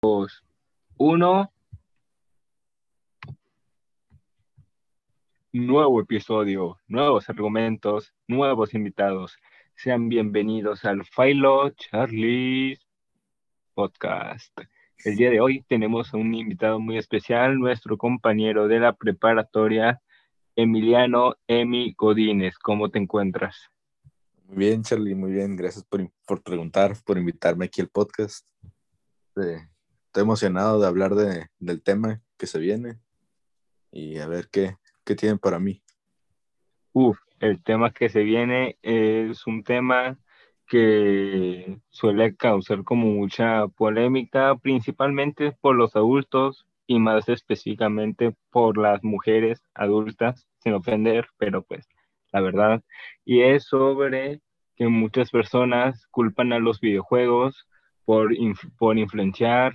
dos, uno. Nuevo episodio, nuevos argumentos, nuevos invitados. Sean bienvenidos al Philo Charlie Podcast. El día de hoy tenemos a un invitado muy especial, nuestro compañero de la preparatoria, Emiliano Emi Godínez. ¿Cómo te encuentras? Muy bien, Charlie, muy bien. Gracias por, por preguntar, por invitarme aquí al podcast. Estoy emocionado de hablar de, del tema que se viene y a ver qué, qué tienen para mí. Uf, el tema que se viene es un tema que suele causar como mucha polémica, principalmente por los adultos y más específicamente por las mujeres adultas, sin ofender, pero pues la verdad. Y es sobre que muchas personas culpan a los videojuegos por, por influenciar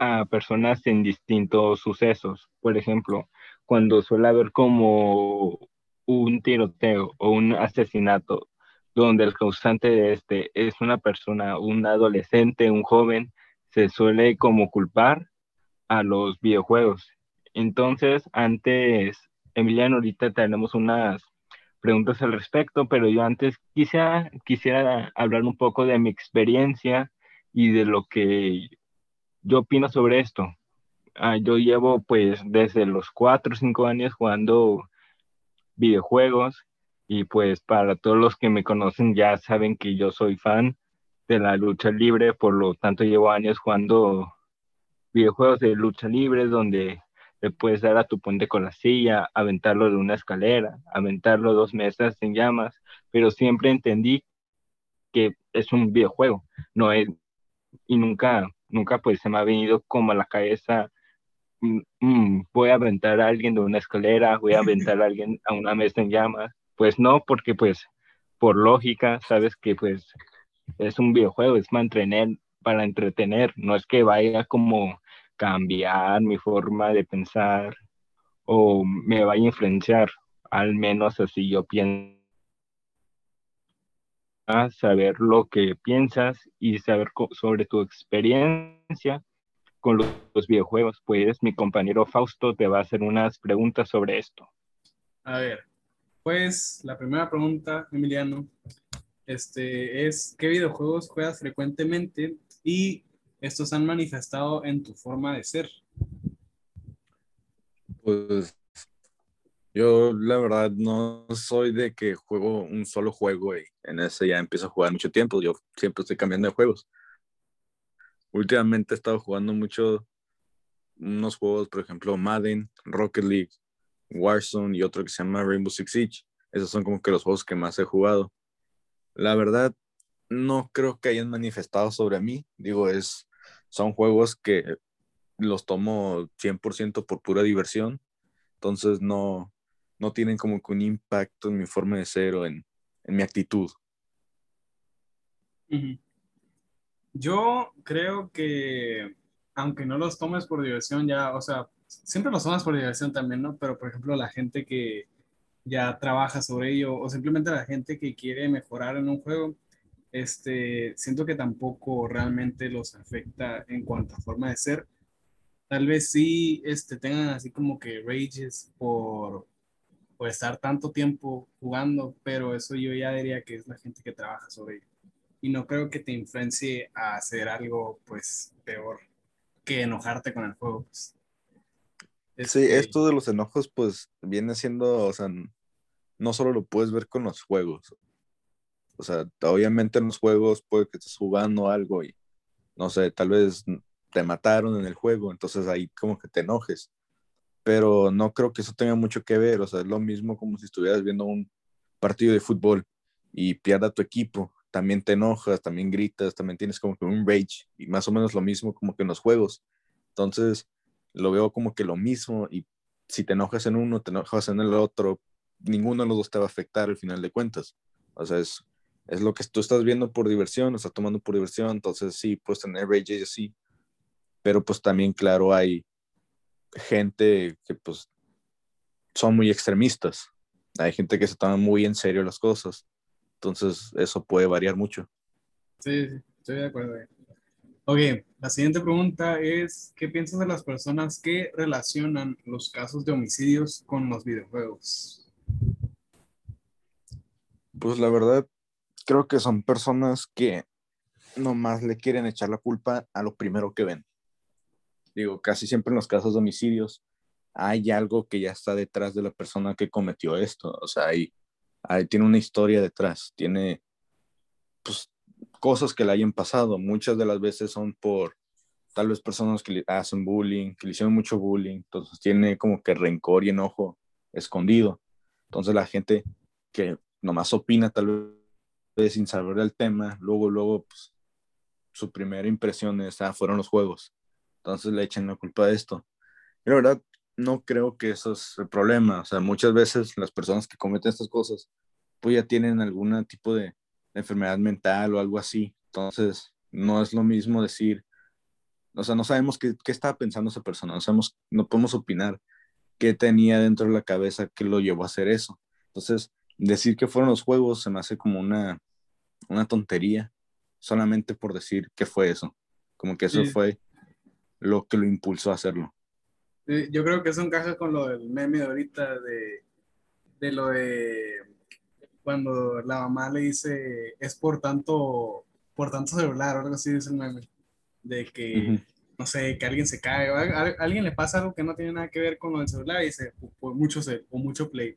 a personas en distintos sucesos. Por ejemplo, cuando suele haber como un tiroteo o un asesinato donde el causante de este es una persona, un adolescente, un joven, se suele como culpar a los videojuegos. Entonces, antes, Emiliano, ahorita tenemos unas preguntas al respecto, pero yo antes quisiera, quisiera hablar un poco de mi experiencia y de lo que yo opino sobre esto. Ah, yo llevo pues desde los 4 o 5 años jugando videojuegos y pues para todos los que me conocen ya saben que yo soy fan de la lucha libre, por lo tanto llevo años jugando videojuegos de lucha libre donde le puedes dar a tu puente con la silla, aventarlo de una escalera, aventarlo dos mesas en llamas, pero siempre entendí que es un videojuego, no es, y nunca, nunca pues se me ha venido como a la cabeza, mm, mm, voy a aventar a alguien de una escalera, voy a aventar a alguien a una mesa en llamas, pues no, porque pues por lógica, sabes que pues es un videojuego, es mantener, para entretener, no es que vaya como cambiar mi forma de pensar o me vaya a influenciar, al menos así yo pienso saber lo que piensas y saber sobre tu experiencia con los, videojuegos, pues mi compañero Fausto te va a hacer unas preguntas sobre esto. A ver, pues la primera pregunta, Emiliano, este, es ¿qué videojuegos juegas frecuentemente y estos han manifestado en tu forma de ser? Pues yo la verdad no soy de que juego un solo juego y en ese ya empiezo a jugar mucho tiempo. Yo siempre estoy cambiando de juegos. Últimamente he estado jugando mucho unos juegos, por ejemplo, Madden, Rocket League, Warzone y otro que se llama Rainbow Six Siege. Esos son como que los juegos que más he jugado. La verdad, no creo que hayan manifestado sobre mí. Digo, es, son juegos que los tomo 100% por pura diversión. Entonces no, no tienen como que un impacto en mi forma de ser o en, mi actitud. Yo creo que, aunque no los tomes por diversión, ya, o sea, siempre los tomas por diversión también, ¿no? Pero, por ejemplo, la gente que ya trabaja sobre ello o simplemente la gente que quiere mejorar en un juego, este, siento que tampoco realmente los afecta en cuanto a forma de ser. Tal vez sí este, tengan así como que rages por, por estar tanto tiempo jugando, pero eso yo ya diría que es la gente que trabaja sobre ello. Y no creo que te influencie a hacer algo pues peor que enojarte con el juego. Pues. Sí, esto de los enojos, pues viene siendo, o sea, no solo lo puedes ver con los juegos. O sea, obviamente en los juegos puede que estés jugando algo y, no sé, tal vez te mataron en el juego, entonces ahí como que te enojes. Pero no creo que eso tenga mucho que ver, o sea, es lo mismo como si estuvieras viendo un partido de fútbol y pierda tu equipo, también te enojas, también gritas, también tienes como que un rage y más o menos lo mismo como que en los juegos. Entonces, lo veo como que lo mismo y si te enojas en uno, te enojas en el otro, ninguno de los dos te va a afectar al final de cuentas. O sea, es, es lo que tú estás viendo por diversión, estás tomando por diversión, entonces sí, puedes tener rage y así, pero pues también, claro, hay gente que pues son muy extremistas, hay gente que se toma muy en serio las cosas, entonces eso puede variar mucho. Sí, sí estoy de acuerdo. Ok, La siguiente pregunta es, ¿qué piensas de las personas que relacionan los casos de homicidios con los videojuegos? Pues la verdad, creo que son personas que nomás le quieren echar la culpa a lo primero que ven. Digo, casi siempre en los casos de homicidios hay algo que ya está detrás de la persona que cometió esto. O sea, hay, tiene una historia detrás, tiene pues, cosas que le hayan pasado. Muchas de las veces son por tal vez personas que le hacen bullying, que le hicieron mucho bullying, entonces tiene como que rencor y enojo escondido. Entonces la gente que nomás opina tal vez sin saber el tema, luego, luego, pues, su primera impresión es, ah, fueron los juegos. Entonces le echan la culpa de esto. Y la verdad, no creo que eso es el problema. O sea, muchas veces las personas que cometen estas cosas, pues ya tienen algún tipo de, enfermedad mental o algo así. Entonces, no es lo mismo decir, o sea, no sabemos qué, qué estaba pensando esa persona, no sabemos, no podemos opinar qué tenía dentro de la cabeza que lo llevó a hacer eso. Entonces, decir que fueron los juegos se me hace como una, una tontería, solamente por decir que fue eso. Como que eso fue lo que lo impulsó a hacerlo. yo creo que eso encaja con lo del meme de ahorita de, de lo de cuando la mamá le dice es por tanto, por tanto celular o algo así dice el meme, de que, no sé, que alguien se cae o a, alguien le pasa algo que no tiene nada que ver con el celular y dice, por mucho, o mucho play.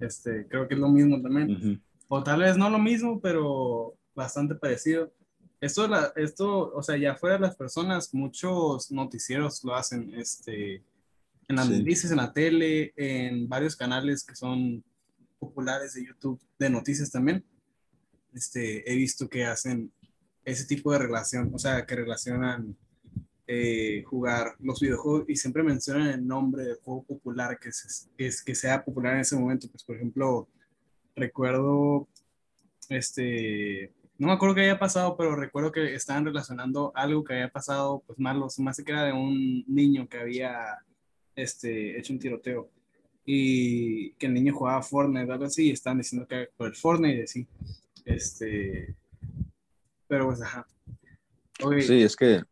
Este, creo que es lo mismo también. O tal vez no lo mismo, pero bastante parecido. Esto, la, esto, o sea, ya fuera de las personas, muchos noticieros lo hacen, este, en las noticias, en la tele, en varios canales que son populares de YouTube, de noticias también, este, he visto que hacen ese tipo de relación, o sea, que relacionan eh, jugar los videojuegos y siempre mencionan el nombre del juego popular que, es, que sea popular en ese momento. Pues, por ejemplo, recuerdo, este, no me acuerdo qué había pasado, pero recuerdo que estaban relacionando algo que había pasado, pues malo, más que era de un niño que había este, hecho un tiroteo y que el niño jugaba Fortnite, algo así, y estaban diciendo que por el Fortnite, sí. Este, pero pues, ajá. Sí, es que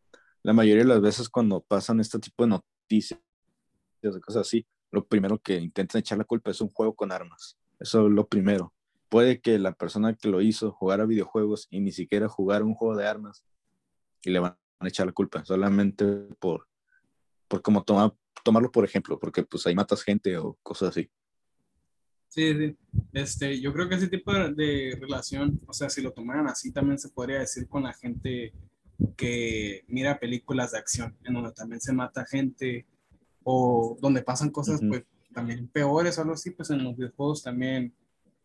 la mayoría de las veces cuando pasan este tipo de noticias, de cosas así, lo primero que intentan echar la culpa es un juego con armas. Eso es lo primero. Puede que la persona que lo hizo jugara videojuegos y ni siquiera jugara un juego de armas y le van a echar la culpa solamente por, por cómo toma tomarlo por ejemplo, porque pues ahí matas gente o cosas así. Sí, sí. Este, yo creo que ese tipo de, relación, o sea, si lo tomaran así, también se podría decir con la gente que mira películas de acción, en donde también se mata gente o donde pasan cosas, pues también peores o algo así, pues en los videojuegos también,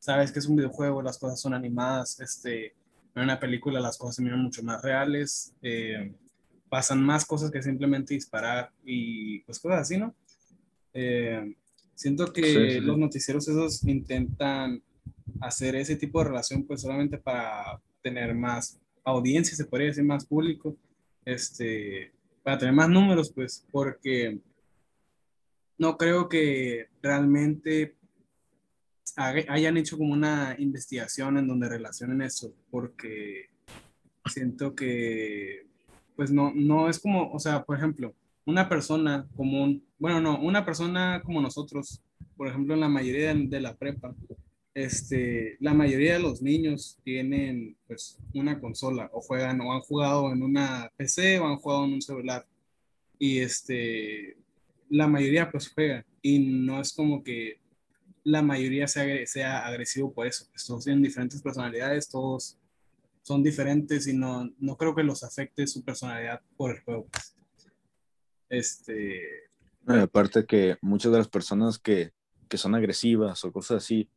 sabes que es un videojuego, las cosas son animadas, este, en una película las cosas se miran mucho más reales. Eh, pasan más cosas que simplemente disparar y pues cosas así, ¿no? Eh, siento que los noticieros esos intentan hacer ese tipo de relación pues solamente para tener más audiencia, se podría decir más público, este, para tener más números pues porque no creo que realmente hayan hecho como una investigación en donde relacionen eso, porque siento que pues no, no es como, o sea, por ejemplo, una persona común, bueno, no, una persona como nosotros, por ejemplo, en la mayoría de, la prepa, este, la mayoría de los niños tienen pues una consola o juegan o han jugado en una PC o han jugado en un celular y este, la mayoría pues juega y no es como que la mayoría sea, sea agresivo por eso, pues, todos tienen diferentes personalidades, todos son diferentes y no, no creo que los afecte su personalidad por el juego. Pues. Este. aparte que muchas de las personas que, que son agresivas o cosas así,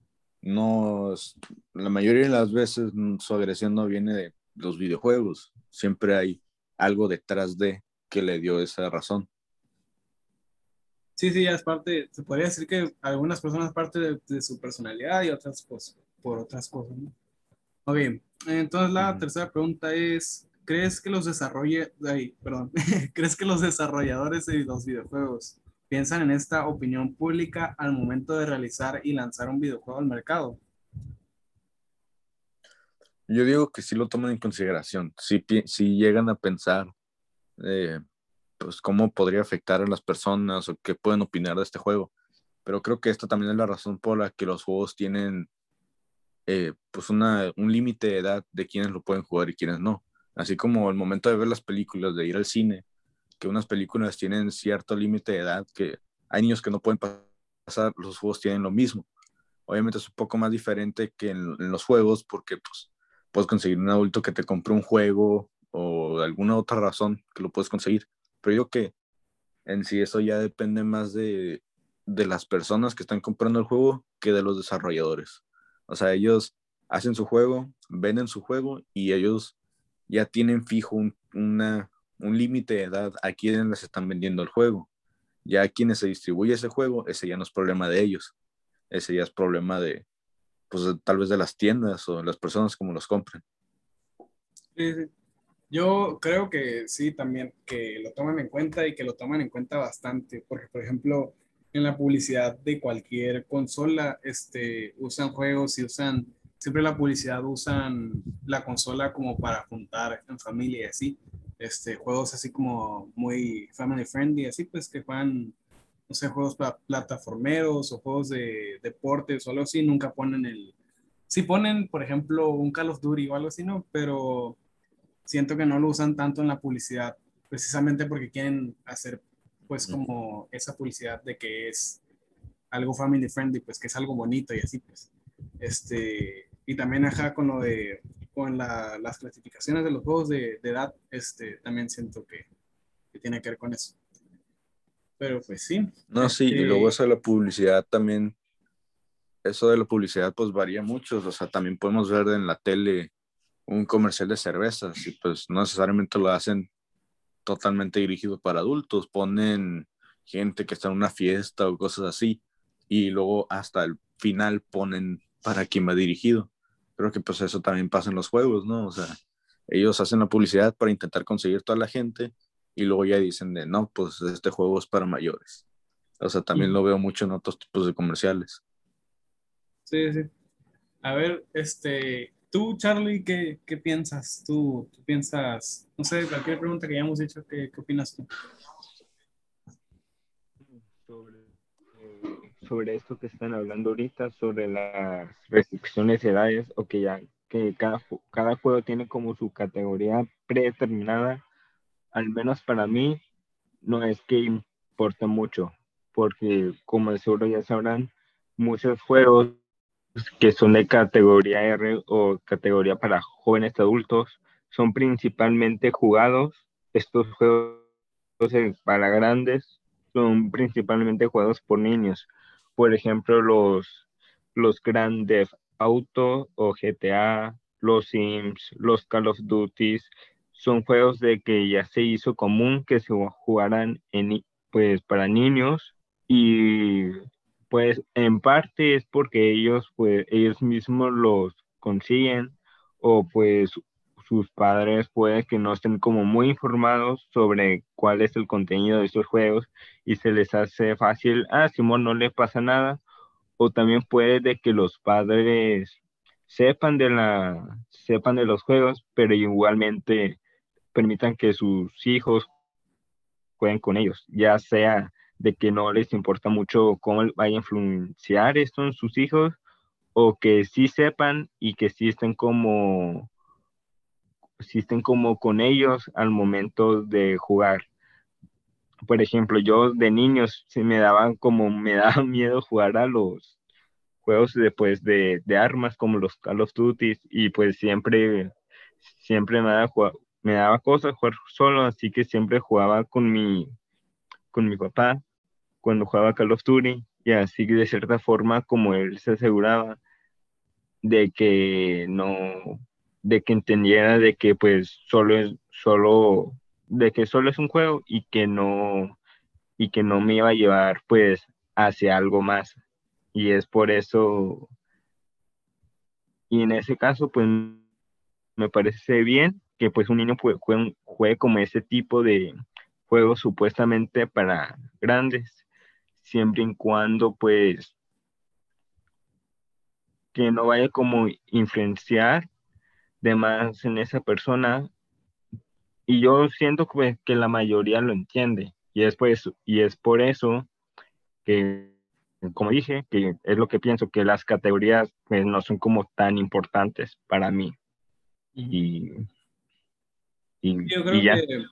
no, la mayoría de las veces su agresión no viene de los videojuegos. Siempre hay algo detrás de que le dio esa razón. Sí, sí, es parte, se podría decir que algunas personas parte de, de su personalidad y otras pues por otras cosas, ¿no? Ok, entonces la tercera pregunta es, ¿crees que los desarrolle, perdón, ¿crees que los desarrolladores de los videojuegos piensan en esta opinión pública al momento de realizar y lanzar un videojuego al mercado? Yo digo que sí lo toman en consideración, si, si llegan a pensar eh, pues cómo podría afectar a las personas o qué pueden opinar de este juego. Pero creo que esta también es la razón por la que los juegos tienen eh, pues una, un límite de edad de quienes lo pueden jugar y quienes no. Así como el momento de ver las películas, de ir al cine, que unas películas tienen cierto límite de edad, que hay niños que no pueden pasar, los juegos tienen lo mismo. Obviamente es un poco más diferente que en, los juegos porque pues, puedes conseguir un adulto que te compre un juego o alguna otra razón que lo puedes conseguir. Pero yo que en sí eso ya depende más de, de las personas que están comprando el juego que de los desarrolladores. O sea, ellos hacen su juego, venden su juego y ellos ya tienen fijo un, una, un límite de edad a quienes les están vendiendo el juego. Ya a quienes se distribuye ese juego, ese ya no es problema de ellos. Ese ya es problema de, pues tal vez de las tiendas o de las personas como los compren. Yo creo que sí, también que lo toman en cuenta y que lo toman en cuenta bastante, porque por ejemplo, en la publicidad de cualquier consola, este, usan juegos y usan, siempre la publicidad usan la consola como para juntar en familia y así, este, juegos así como muy family friendly, así pues que juegan, no sé, juegos para plataformeros o juegos de deportes o algo así, nunca ponen el, sí ponen, por ejemplo, un Call of Duty o algo así, ¿no? Pero siento que no lo usan tanto en la publicidad, precisamente porque quieren hacer pues como esa publicidad de que es algo family friendly, pues que es algo bonito y así pues. Este, y también ajá con lo de, con la, las clasificaciones de los juegos de, de, edad, este, también siento que, que, tiene que ver con eso. Pero pues sí. No, sí, y luego este eso de la publicidad también, eso de la publicidad pues varía mucho, o sea, también podemos ver en la tele un comercial de cervezas y pues no necesariamente lo hacen totalmente dirigido para adultos, ponen gente que está en una fiesta o cosas así, y luego hasta el final ponen para quién va dirigido. Creo que pues eso también pasa en los juegos, ¿no? O sea, ellos hacen la publicidad para intentar conseguir toda la gente y luego ya dicen de, no, pues este juego es para mayores. O sea, también lo veo mucho en otros tipos de comerciales. Sí, sí. A ver, este, Tú, Charlie, ¿qué, qué piensas? ¿Tú, ¿Tú, piensas, no sé, cualquier pregunta que hayamos hecho, ¿qué, qué opinas tú? Sobre, eh, sobre esto que están hablando ahorita, sobre las restricciones de edades, o que ya que cada, cada juego tiene como su categoría predeterminada, al menos para mí, no es que importe mucho, porque como seguro ya sabrán, muchos juegos que son de categoría R o categoría para jóvenes adultos son principalmente jugados. Estos juegos para grandes son principalmente jugados por niños. Por ejemplo, los, los Grand Auto o GTA, los Sims, los Call of Duty, son juegos de que ya se hizo común que se jugaran en, pues, para niños y pues en parte es porque ellos, pues, ellos mismos los consiguen o pues sus padres puede que no estén como muy informados sobre cuál es el contenido de estos juegos y se les hace fácil, ah, Simón no le pasa nada, o también puede de que los padres sepan de la sepan de los juegos, pero igualmente permitan que sus hijos jueguen con ellos, ya sea de que no les importa mucho cómo vaya a influenciar esto en sus hijos o que sí sepan y que sí estén como sí estén como con ellos al momento de jugar. Por ejemplo, yo de niños se me daban como me daba miedo jugar a los juegos después de, de, armas como los Call of Duty y pues siempre siempre me me daba cosas jugar solo, así que siempre jugaba con mi con mi papá cuando jugaba Call of Duty y así de cierta forma como él se aseguraba de que no de que entendiera de que pues solo es solo de que solo es un juego y que no y que no me iba a llevar pues hacia algo más. Y es por eso y en ese caso pues me parece bien que pues un niño juegue, juegue como ese tipo de juegos supuestamente para grandes, siempre y cuando pues que no vaya como influenciar de más en esa persona. Y yo siento que, que la mayoría lo entiende. Y es, pues, y es por eso que, como dije, que es lo que pienso, que las categorías pues, no son como tan importantes para mí. Y, yo, creo Que,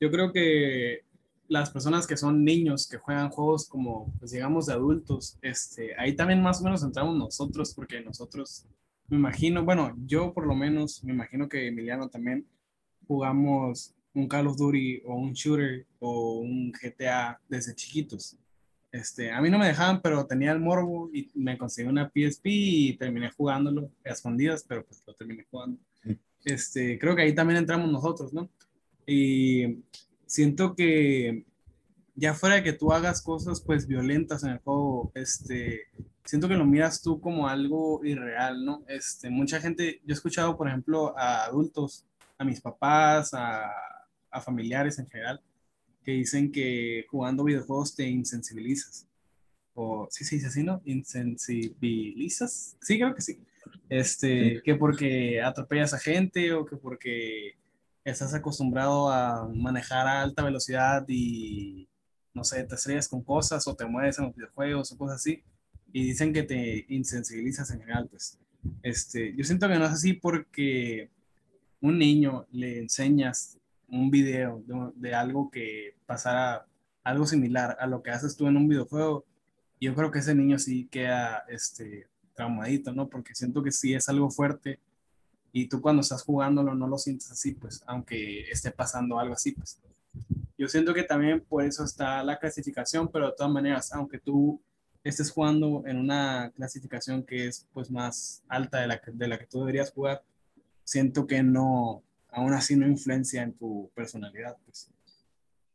yo creo que las personas que son niños, que juegan juegos como, pues digamos, de adultos, este, ahí también más o menos entramos nosotros, porque nosotros, me imagino, bueno, yo por lo menos, me imagino que Emiliano también, jugamos un Call of Duty o un shooter o un GTA desde chiquitos. Este, a mí no me dejaban, pero tenía el morbo y me conseguí una PSP y terminé jugándolo a escondidas, pero pues lo terminé jugando. Este, creo que ahí también entramos nosotros, ¿no? Y siento que ya fuera de que tú hagas cosas pues violentas en el juego, este, siento que lo miras tú como algo irreal, ¿no? Este, mucha gente, yo he escuchado, por ejemplo, a adultos a mis papás, a, a familiares en general, que dicen que jugando videojuegos te insensibilizas. O, sí, sí, así, ¿no? Insensibilizas. Sí, creo que sí. Este, que porque atropellas a gente o que porque estás acostumbrado a manejar a alta velocidad y, no sé, te estrellas con cosas o te mueves en los videojuegos o cosas así. Y dicen que te insensibilizas en general, pues. Este, yo siento que no es así porque un niño le enseñas un video de, algo que pasara algo similar a lo que haces tú en un videojuego, yo creo que ese niño sí queda este, traumadito, ¿no? Porque siento que sí es algo fuerte y tú cuando estás jugándolo no lo sientes así, pues, aunque esté pasando algo así, pues. Yo siento que también por eso está la clasificación, pero de todas maneras, aunque tú estés jugando en una clasificación que es pues más alta de la de la que tú deberías jugar, siento que no, aún así no influencia en tu personalidad. Pues.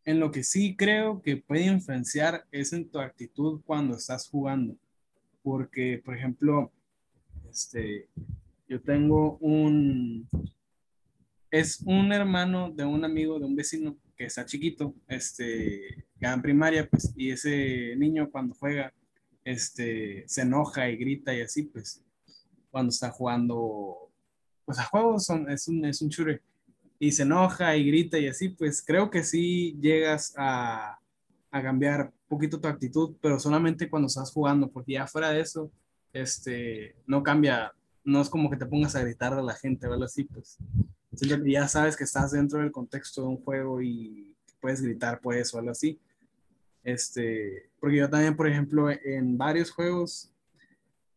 En lo que sí creo que puede influenciar es en tu actitud cuando estás jugando. Porque, por ejemplo, este, yo tengo un, es un hermano de un amigo, de un vecino que está chiquito, este, ya en primaria, pues, y ese niño cuando juega, este, se enoja y grita y así, pues, cuando está jugando pues a juegos son, es, un, es un shooter y se enoja y grita y así, pues creo que sí llegas a, a cambiar un poquito tu actitud, pero solamente cuando estás jugando, porque ya fuera de eso, este, no cambia, no es como que te pongas a gritar a la gente o algo así, pues ya sabes que estás dentro del contexto de un juego y puedes gritar por eso o algo así. Este, porque yo también, por ejemplo, en varios juegos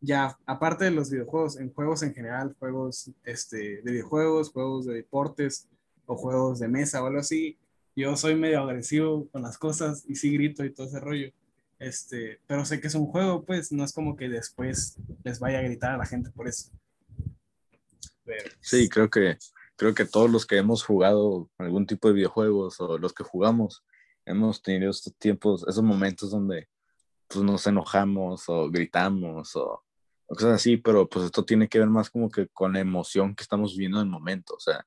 ya, aparte de los videojuegos, en juegos en general, juegos este, de videojuegos, juegos de deportes o juegos de mesa o algo así, yo soy medio agresivo con las cosas y sí grito y todo ese rollo. Este, pero sé que es un juego, pues no es como que después les vaya a gritar a la gente por eso. Sí, creo que, creo que todos los que hemos jugado algún tipo de videojuegos o los que jugamos, hemos tenido estos tiempos, esos momentos donde pues, nos enojamos o gritamos o cosas así, pero pues esto tiene que ver más como que con la emoción que estamos viviendo en el momento, o sea,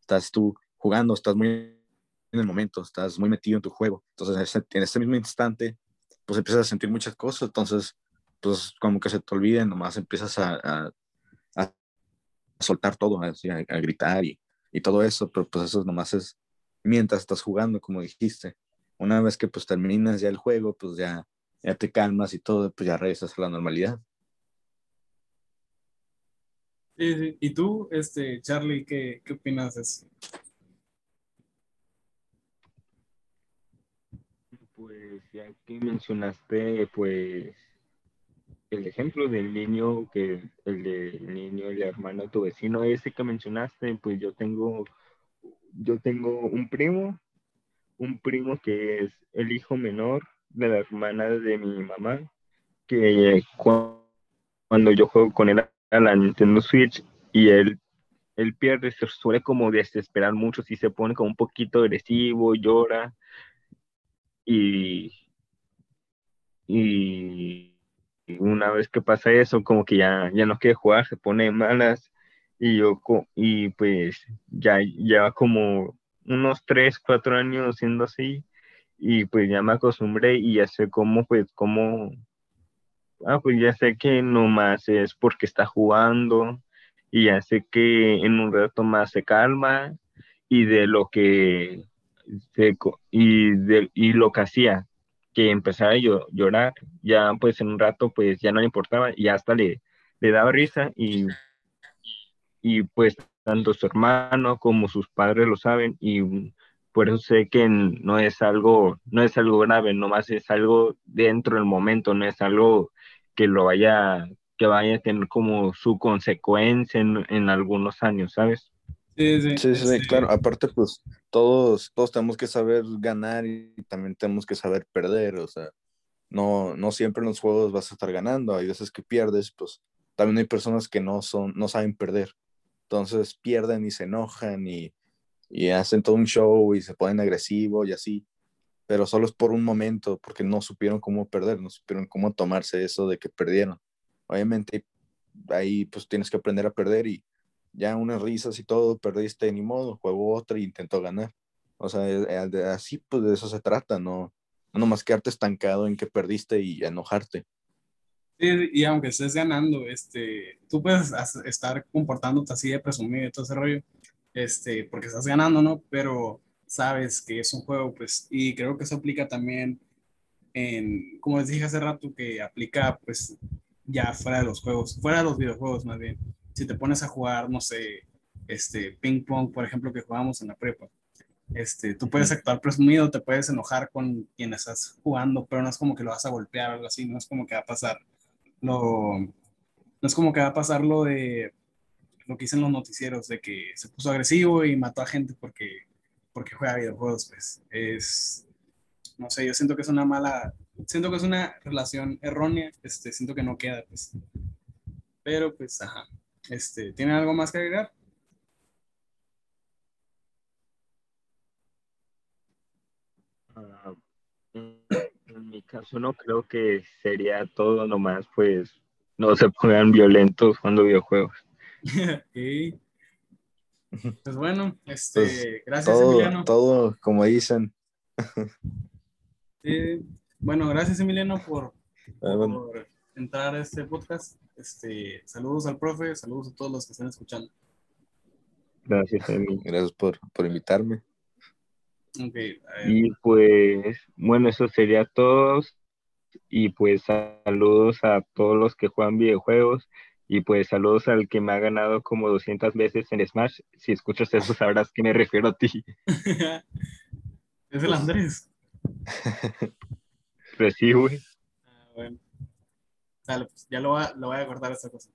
estás tú jugando, estás muy en el momento, estás muy metido en tu juego, entonces en ese, mismo instante, pues empiezas a sentir muchas cosas, entonces, pues como que se te olviden, nomás empiezas a, a soltar todo, así, a, gritar y, y todo eso, pero pues eso nomás es mientras estás jugando, como dijiste. Una vez que pues terminas ya el juego, pues ya ya te calmas y todo, pues ya regresas a la normalidad. Sí, ¿Y tú, este, Charlie, qué, qué opinas de eso? Pues ya que mencionaste, pues, el ejemplo del niño, que el del niño, el hermano tu vecino, ese que mencionaste, pues yo tengo, yo tengo un primo, un primo que es el hijo menor de la hermana de mi mamá, que cuando yo juego con él a la Nintendo Switch y él, él pierde, se suele como desesperar mucho, si se pone como un poquito agresivo, llora y, y una vez que pasa eso, como que ya, ya no quiere jugar, se pone malas y yo, y pues ya lleva como unos 3, 4 años siendo así y pues ya me acostumbré y ya sé cómo, pues, cómo, ah, pues ya sé que nomás es porque está jugando y ya sé que en un rato más se calma y de lo que y, de, y lo que hacía, que empezara a llorar, ya pues en un rato pues ya no le importaba y hasta le, le daba risa y, y pues tanto su hermano como sus padres lo saben y por eso sé que no es algo, no es algo grave, nomás es algo dentro del momento, no es algo que lo vaya, que vaya a tener como su consecuencia en, en algunos años, ¿sabes? Sí, sí, sí, sí, claro. Aparte, pues todos, todos tenemos que saber ganar y también tenemos que saber perder. O sea, no, no siempre en los juegos vas a estar ganando. Hay veces que pierdes, pues también hay personas que no son, no saben perder. Entonces pierden y se enojan y, y hacen todo un show y se ponen agresivos y así. Pero solo es por un momento, porque no supieron cómo perder, no supieron cómo tomarse eso de que perdieron. Obviamente ahí pues tienes que aprender a perder y ya unas risas y todo, perdiste, ni modo, juego otra y intentó ganar. O sea, eh, así pues de eso se trata, no, no nomás quedarte estancado en que perdiste y enojarte. Sí, y aunque estés ganando, este, tú puedes estar comportándote así de presumido y todo ese rollo, este, porque estás ganando, ¿no? Pero sabes que es un juego, pues, y creo que eso aplica también en, como les dije hace rato, que aplica, pues, ya fuera de los juegos, fuera de los videojuegos más bien si te pones a jugar, no sé, este, ping pong, por ejemplo, que jugamos en la prepa, este, tú puedes actuar presumido, te puedes enojar con quien estás jugando, pero no es como que lo vas a golpear o algo así, no es como que va a pasar lo, no es como que va a pasar lo de lo que dicen los noticieros, de que se puso agresivo y mató a gente porque, porque juega videojuegos, pues es, no sé, yo siento que es una mala, siento que es una relación errónea, este, siento que no queda, pues, pero pues, ajá, este, ¿Tiene algo más que agregar? Ah, en mi caso no creo que sería todo nomás, pues no se pongan violentos cuando videojuegos. Pues bueno, este, pues, gracias todo, Emiliano. Todo como dicen. bueno, gracias Emiliano por, ah, por entrar a este podcast. Este, saludos al profe, saludos a todos los que están escuchando. Gracias, Emi. Gracias por, por invitarme. y pues, bueno, eso sería todo. Y pues saludos a todos los que juegan videojuegos. Y pues saludos al que me ha ganado como 200 veces en Smash. Si escuchas eso sabrás que me refiero a ti. es el Andrés. Pues sí, güey. Ah, bueno. Dale, pues ya lo, lo voy a cortar esta cosa.